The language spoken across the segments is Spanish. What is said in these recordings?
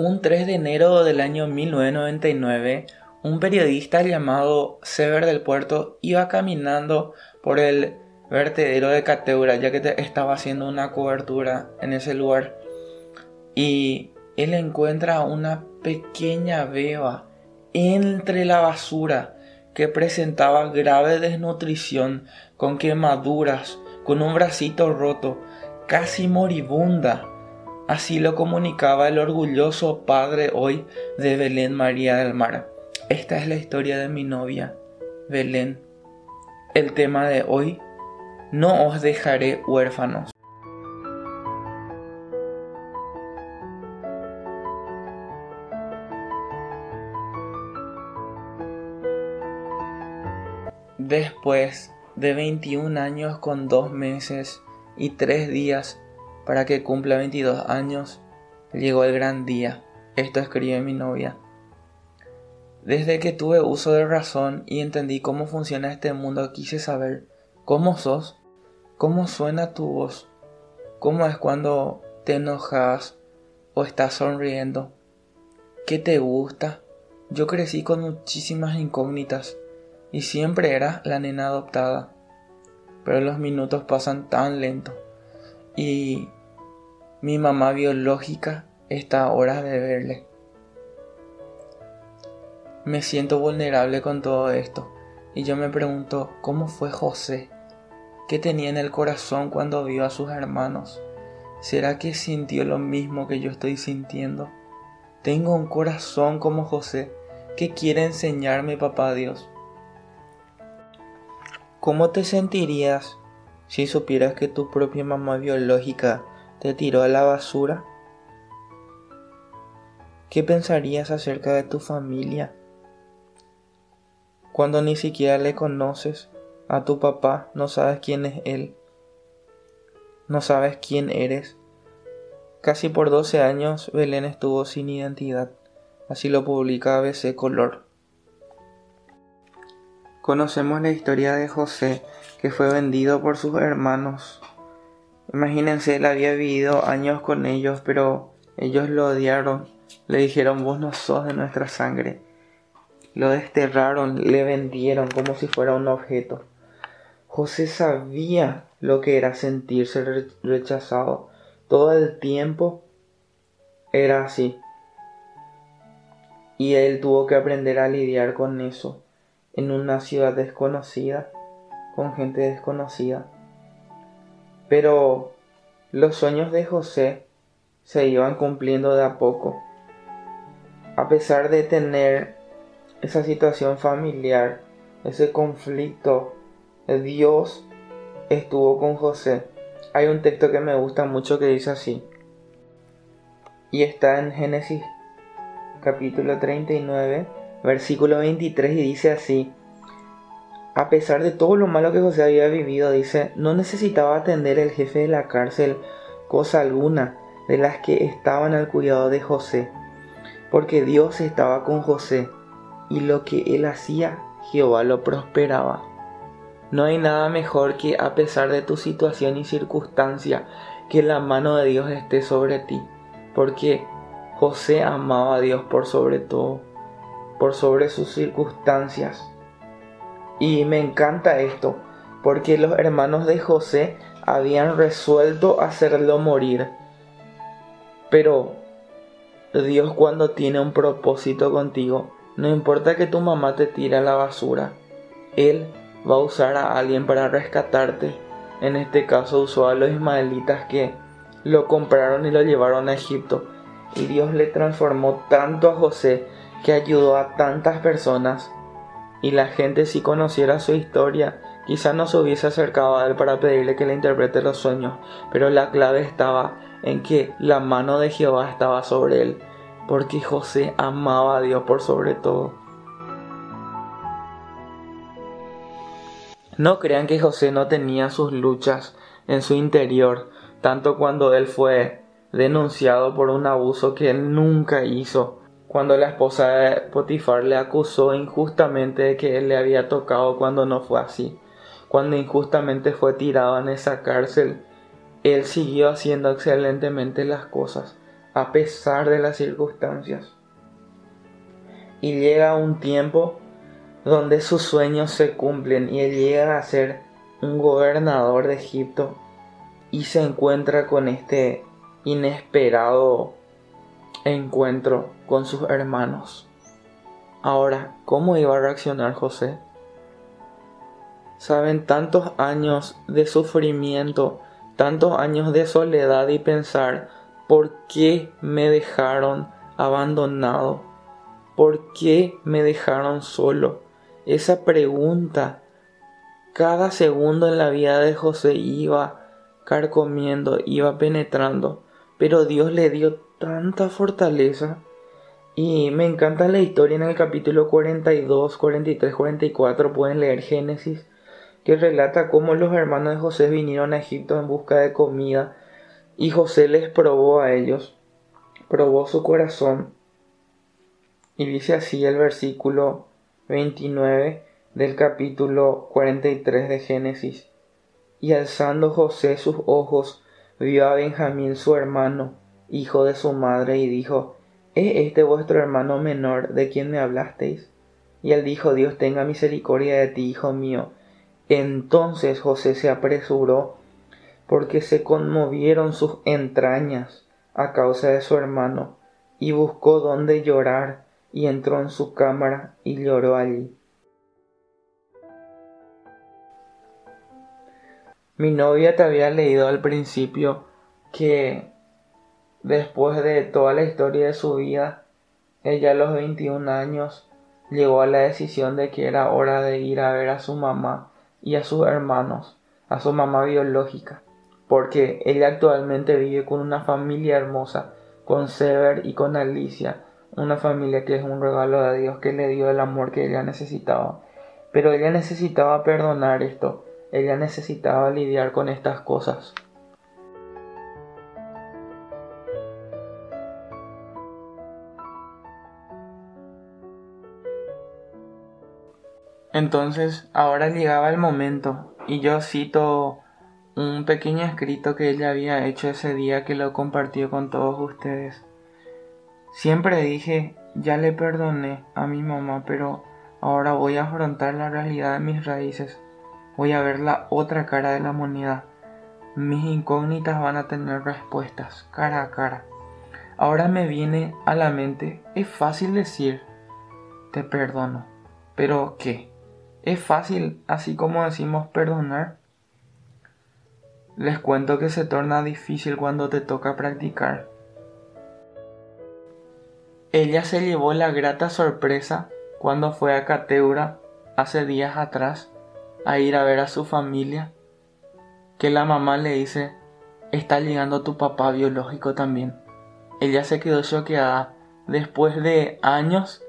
Un 3 de enero del año 1999, un periodista llamado Sever del Puerto iba caminando por el vertedero de Cateura, ya que estaba haciendo una cobertura en ese lugar. Y él encuentra una pequeña beba entre la basura que presentaba grave desnutrición, con quemaduras, con un bracito roto, casi moribunda. Así lo comunicaba el orgulloso padre hoy de Belén María del Mar. Esta es la historia de mi novia, Belén. El tema de hoy, no os dejaré huérfanos. Después de 21 años con dos meses y tres días para que cumpla 22 años, llegó el gran día. Esto escribe mi novia. Desde que tuve uso de razón y entendí cómo funciona este mundo, quise saber cómo sos, cómo suena tu voz, cómo es cuando te enojas o estás sonriendo, qué te gusta. Yo crecí con muchísimas incógnitas y siempre era la nena adoptada. Pero los minutos pasan tan lento y mi mamá biológica está a horas de verle. Me siento vulnerable con todo esto y yo me pregunto cómo fue José, qué tenía en el corazón cuando vio a sus hermanos. ¿Será que sintió lo mismo que yo estoy sintiendo? Tengo un corazón como José que quiere enseñarme papá Dios. ¿Cómo te sentirías si supieras que tu propia mamá biológica te tiró a la basura? ¿Qué pensarías acerca de tu familia? Cuando ni siquiera le conoces a tu papá, no sabes quién es él, no sabes quién eres. Casi por 12 años Belén estuvo sin identidad, así lo publica ABC Color. Conocemos la historia de José, que fue vendido por sus hermanos. Imagínense, él había vivido años con ellos, pero ellos lo odiaron. Le dijeron, vos no sos de nuestra sangre. Lo desterraron, le vendieron como si fuera un objeto. José sabía lo que era sentirse rechazado. Todo el tiempo era así. Y él tuvo que aprender a lidiar con eso en una ciudad desconocida, con gente desconocida. Pero los sueños de José se iban cumpliendo de a poco. A pesar de tener esa situación familiar, ese conflicto, Dios estuvo con José. Hay un texto que me gusta mucho que dice así. Y está en Génesis capítulo 39, versículo 23 y dice así, a pesar de todo lo malo que José había vivido, dice, no necesitaba atender el jefe de la cárcel cosa alguna de las que estaban al cuidado de José, porque Dios estaba con José y lo que él hacía, Jehová lo prosperaba. No hay nada mejor que a pesar de tu situación y circunstancia, que la mano de Dios esté sobre ti, porque José amaba a Dios por sobre todo por sobre sus circunstancias. Y me encanta esto, porque los hermanos de José habían resuelto hacerlo morir. Pero Dios cuando tiene un propósito contigo, no importa que tu mamá te tire a la basura, Él va a usar a alguien para rescatarte. En este caso usó a los ismaelitas que lo compraron y lo llevaron a Egipto. Y Dios le transformó tanto a José que ayudó a tantas personas y la gente si conociera su historia quizá no se hubiese acercado a él para pedirle que le interprete los sueños, pero la clave estaba en que la mano de Jehová estaba sobre él, porque José amaba a Dios por sobre todo. No crean que José no tenía sus luchas en su interior, tanto cuando él fue denunciado por un abuso que él nunca hizo, cuando la esposa de Potifar le acusó injustamente de que él le había tocado cuando no fue así. Cuando injustamente fue tirado en esa cárcel, él siguió haciendo excelentemente las cosas, a pesar de las circunstancias. Y llega un tiempo donde sus sueños se cumplen y él llega a ser un gobernador de Egipto y se encuentra con este inesperado encuentro con sus hermanos. Ahora, ¿cómo iba a reaccionar José? Saben tantos años de sufrimiento, tantos años de soledad y pensar, ¿por qué me dejaron abandonado? ¿Por qué me dejaron solo? Esa pregunta cada segundo en la vida de José iba carcomiendo, iba penetrando, pero Dios le dio tanta fortaleza. Y me encanta la historia en el capítulo 42, 43, 44, pueden leer Génesis que relata cómo los hermanos de José vinieron a Egipto en busca de comida y José les probó a ellos, probó su corazón. Y dice así el versículo 29 del capítulo 43 de Génesis. Y alzando José sus ojos, vio a Benjamín su hermano, hijo de su madre, y dijo, ¿Es este vuestro hermano menor de quien me hablasteis? Y él dijo, Dios tenga misericordia de ti, hijo mío entonces José se apresuró porque se conmovieron sus entrañas a causa de su hermano, y buscó donde llorar, y entró en su cámara y lloró allí. Mi novia te había leído al principio que después de toda la historia de su vida, ella a los 21 años llegó a la decisión de que era hora de ir a ver a su mamá y a sus hermanos, a su mamá biológica, porque ella actualmente vive con una familia hermosa, con Sever y con Alicia, una familia que es un regalo de Dios que le dio el amor que ella necesitaba. Pero ella necesitaba perdonar esto, ella necesitaba lidiar con estas cosas. Entonces, ahora llegaba el momento, y yo cito un pequeño escrito que ella había hecho ese día que lo compartió con todos ustedes. Siempre dije, ya le perdoné a mi mamá, pero ahora voy a afrontar la realidad de mis raíces. Voy a ver la otra cara de la moneda. Mis incógnitas van a tener respuestas cara a cara. Ahora me viene a la mente, es fácil decir, te perdono, pero ¿qué? Es fácil, así como decimos perdonar. Les cuento que se torna difícil cuando te toca practicar. Ella se llevó la grata sorpresa cuando fue a Cateura hace días atrás a ir a ver a su familia, que la mamá le dice, está llegando tu papá biológico también. Ella se quedó choqueada después de años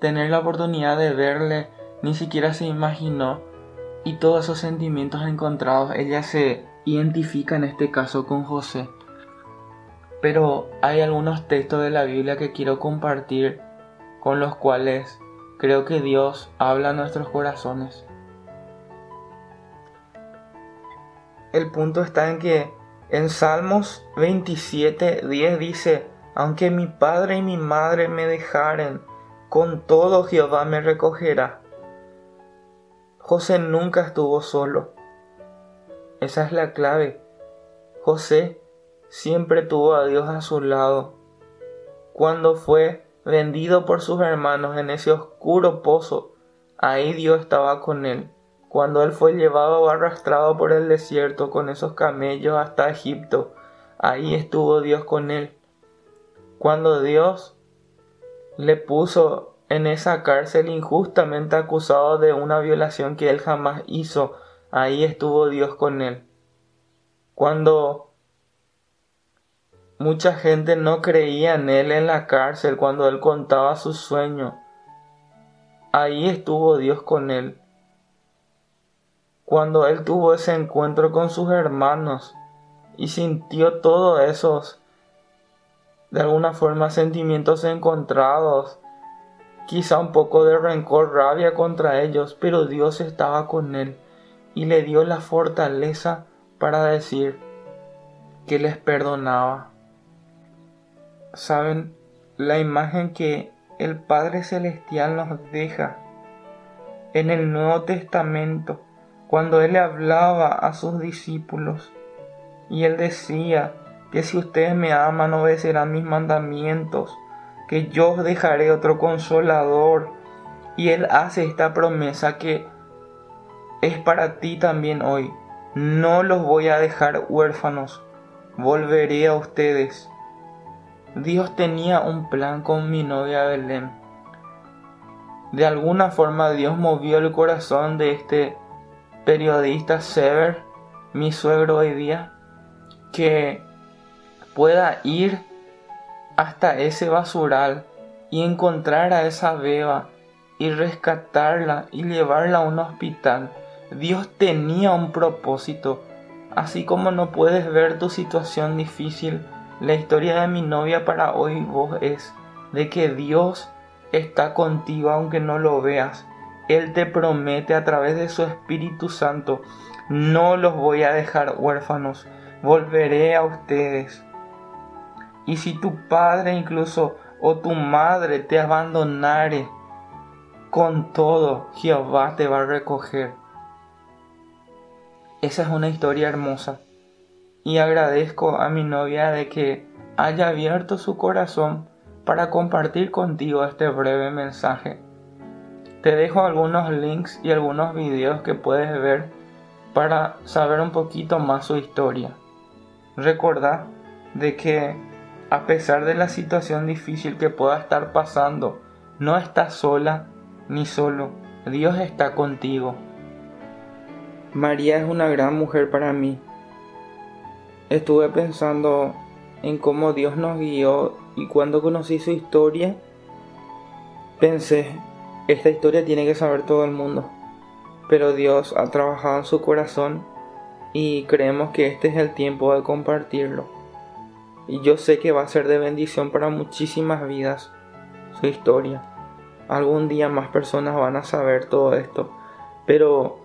tener la oportunidad de verle ni siquiera se imaginó y todos esos sentimientos encontrados ella se identifica en este caso con José. Pero hay algunos textos de la Biblia que quiero compartir con los cuales creo que Dios habla a nuestros corazones. El punto está en que en Salmos 27, 10 dice, aunque mi padre y mi madre me dejaren, con todo Jehová me recogerá. José nunca estuvo solo. Esa es la clave. José siempre tuvo a Dios a su lado. Cuando fue vendido por sus hermanos en ese oscuro pozo, ahí Dios estaba con él. Cuando él fue llevado o arrastrado por el desierto con esos camellos hasta Egipto, ahí estuvo Dios con él. Cuando Dios le puso en esa cárcel injustamente acusado de una violación que él jamás hizo. Ahí estuvo Dios con él. Cuando mucha gente no creía en él en la cárcel, cuando él contaba su sueño, ahí estuvo Dios con él. Cuando él tuvo ese encuentro con sus hermanos y sintió todos esos, de alguna forma, sentimientos encontrados, quizá un poco de rencor, rabia contra ellos, pero Dios estaba con él y le dio la fortaleza para decir que les perdonaba. saben la imagen que el Padre Celestial nos deja en el Nuevo Testamento cuando Él hablaba a sus discípulos y Él decía que si ustedes me aman obedecerán mis mandamientos, que yo os dejaré otro consolador y Él hace esta promesa que es para ti también hoy. No los voy a dejar huérfanos, volveré a ustedes. Dios tenía un plan con mi novia Belén. De alguna forma Dios movió el corazón de este periodista Sever, mi suegro hoy día, que pueda ir hasta ese basural y encontrar a esa beba y rescatarla y llevarla a un hospital. Dios tenía un propósito. Así como no puedes ver tu situación difícil, la historia de mi novia para hoy vos es de que Dios está contigo aunque no lo veas. Él te promete a través de su Espíritu Santo, no los voy a dejar huérfanos, volveré a ustedes. Y si tu padre incluso o tu madre te abandonare, con todo Jehová te va a recoger. Esa es una historia hermosa. Y agradezco a mi novia de que haya abierto su corazón para compartir contigo este breve mensaje. Te dejo algunos links y algunos videos que puedes ver para saber un poquito más su historia. Recuerda de que a pesar de la situación difícil que pueda estar pasando, no estás sola ni solo, Dios está contigo. María es una gran mujer para mí. Estuve pensando en cómo Dios nos guió y cuando conocí su historia, pensé, esta historia tiene que saber todo el mundo. Pero Dios ha trabajado en su corazón y creemos que este es el tiempo de compartirlo. Y yo sé que va a ser de bendición para muchísimas vidas su historia algún día más personas van a saber todo esto. Pero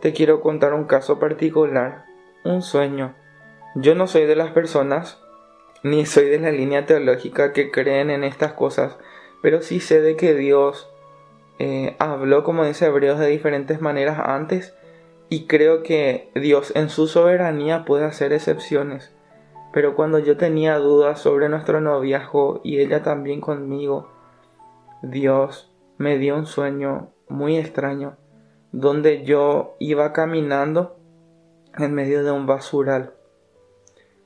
te quiero contar un caso particular, un sueño. Yo no soy de las personas, ni soy de la línea teológica que creen en estas cosas, pero sí sé de que Dios eh, habló, como dice Hebreos, de diferentes maneras antes, y creo que Dios en su soberanía puede hacer excepciones. Pero cuando yo tenía dudas sobre nuestro noviazgo y ella también conmigo, Dios me dio un sueño muy extraño donde yo iba caminando en medio de un basural.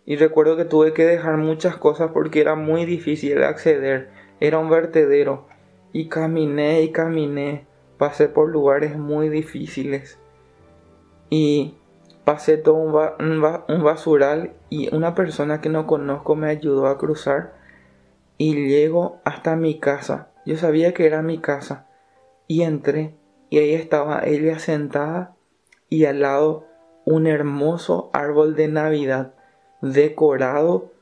Y recuerdo que tuve que dejar muchas cosas porque era muy difícil acceder, era un vertedero. Y caminé y caminé, pasé por lugares muy difíciles. Y pasé todo un, basural y una persona que no conozco me ayudó a cruzar y llego hasta mi casa. Yo sabía que era mi casa y entré y ahí estaba ella sentada y al lado un hermoso árbol de Navidad decorado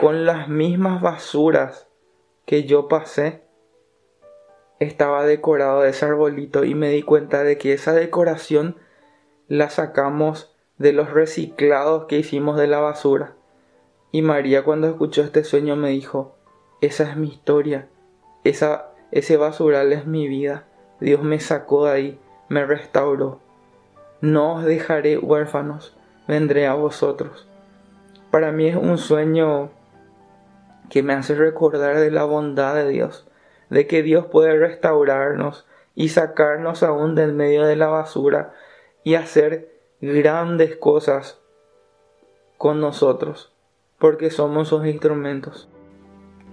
con las mismas basuras que yo pasé. Estaba decorado de ese arbolito y me di cuenta de que esa decoración la sacamos de los reciclados que hicimos de la basura. Y María cuando escuchó este sueño me dijo, esa es mi historia esa, ese basural es mi vida. Dios me sacó de ahí, me restauró. No os dejaré huérfanos, vendré a vosotros. Para mí es un sueño que me hace recordar de la bondad de Dios, de que Dios puede restaurarnos y sacarnos aún del medio de la basura y hacer grandes cosas con nosotros, porque somos sus instrumentos.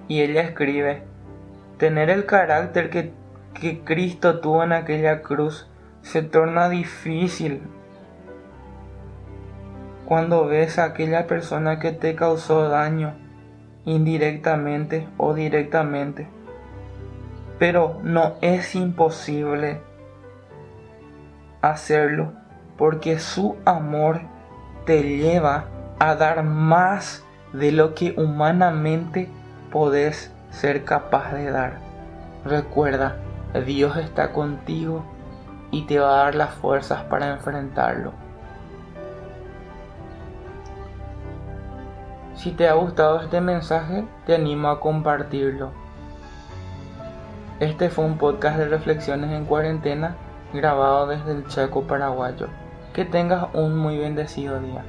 Y ella escribe, Tener el carácter que, Cristo tuvo en aquella cruz se torna difícil cuando ves a aquella persona que te causó daño indirectamente o directamente. Pero no es imposible hacerlo porque su amor te lleva a dar más de lo que humanamente podés ser capaz de dar. Recuerda, Dios está contigo y te va a dar las fuerzas para enfrentarlo. Si te ha gustado este mensaje, te animo a compartirlo. Este fue un podcast de reflexiones en cuarentena grabado desde el Chaco paraguayo. Que tengas un muy bendecido día.